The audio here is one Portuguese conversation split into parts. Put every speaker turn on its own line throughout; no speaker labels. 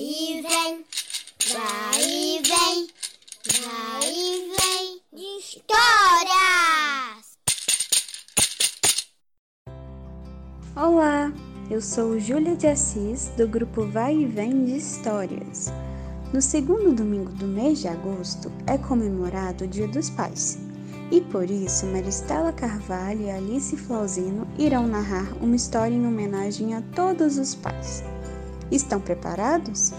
E vem, vai e vem, vai e vem de histórias!
Olá, eu sou Júlia de Assis, do grupo Vai e Vem de Histórias. No segundo domingo do mês de agosto é comemorado o Dia dos Pais. E por isso, Maristela Carvalho e Alice Flauzino irão narrar uma história em homenagem a todos os pais. Estão preparados?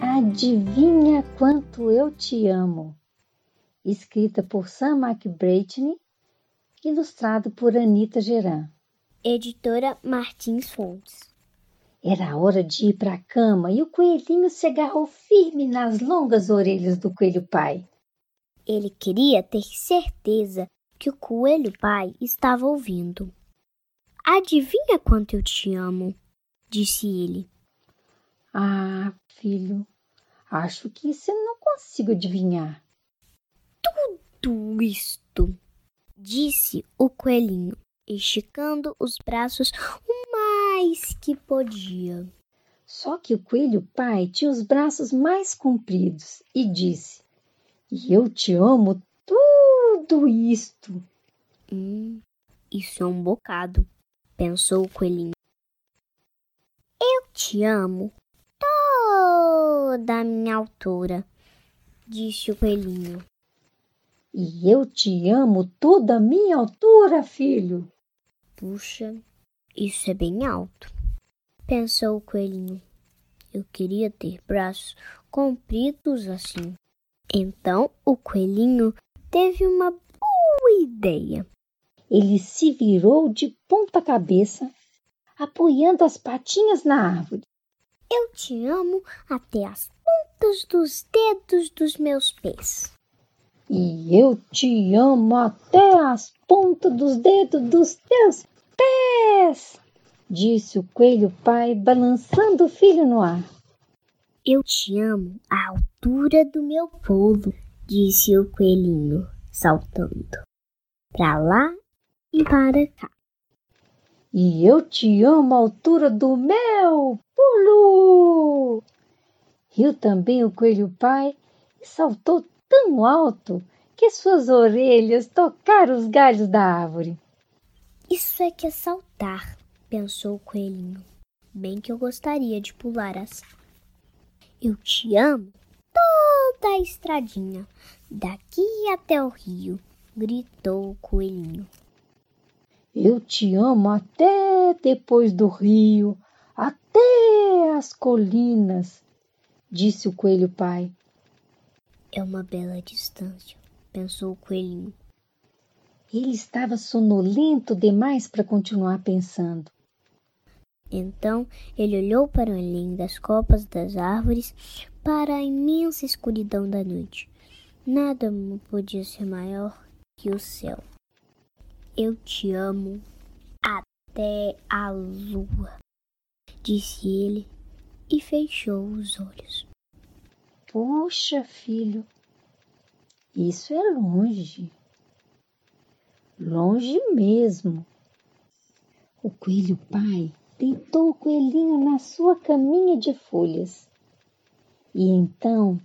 Adivinha quanto eu te amo. Escrita por Sam McBratney, ilustrado por Anita Geran.
Editora Martins Fontes.
Era hora de ir para a cama e o coelhinho se agarrou firme nas longas orelhas do coelho pai.
Ele queria ter certeza que o coelho pai estava ouvindo. Adivinha quanto eu te amo? disse ele.
Ah, filho, acho que isso não consigo adivinhar.
Tudo isto, disse o coelhinho, esticando os braços o mais que podia.
Só que o coelho pai tinha os braços mais compridos e disse: E eu te amo tudo isto.
Hum, isso é um bocado, pensou o coelhinho. Eu te amo toda a minha altura, disse o coelhinho.
E eu te amo toda a minha altura, filho.
Puxa, isso é bem alto, pensou o coelhinho. Eu queria ter braços compridos assim. Então o coelhinho teve uma boa ideia.
Ele se virou de ponta cabeça, apoiando as patinhas na árvore.
Eu te amo até as pontas dos dedos dos meus pés.
E eu te amo até as pontas dos dedos dos teus pés, disse o coelho pai, balançando o filho no ar.
Eu te amo à altura do meu bolo, disse o coelhinho, saltando para lá e para cá.
E eu te amo à altura do meu pulo! Riu também o coelho pai e saltou tão alto que suas orelhas tocaram os galhos da árvore.
Isso é que é saltar, pensou o coelhinho. Bem que eu gostaria de pular assim. Eu te amo toda a estradinha, daqui até o rio, gritou o coelhinho.
Eu te amo até depois do rio, até as colinas, disse o coelho pai.
É uma bela distância, pensou o coelhinho.
Ele estava sonolento demais para continuar pensando.
Então ele olhou para além das copas das árvores, para a imensa escuridão da noite. Nada podia ser maior que o céu. Eu te amo até a lua, disse ele e fechou os olhos.
Puxa, filho, isso é longe. Longe mesmo. O coelho pai deitou o coelhinho na sua caminha de folhas e então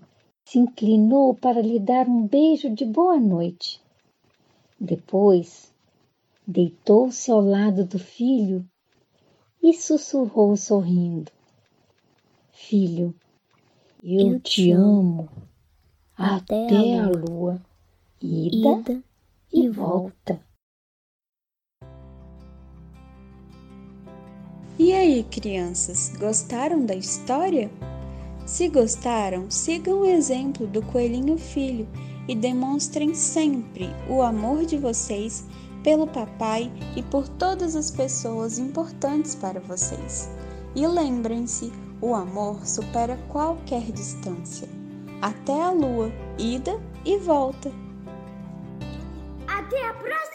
se inclinou para lhe dar um beijo de boa noite. Depois deitou-se ao lado do filho e sussurrou sorrindo: Filho, eu, eu te amo até, até a, lua. lua, ida, ida e volta.
E aí, crianças, gostaram da história? Se gostaram, sigam o exemplo do Coelhinho Filho e demonstrem sempre o amor de vocês pelo papai e por todas as pessoas importantes para vocês. E lembrem-se, o amor supera qualquer distância. Até a lua, ida e volta.
Até a próxima!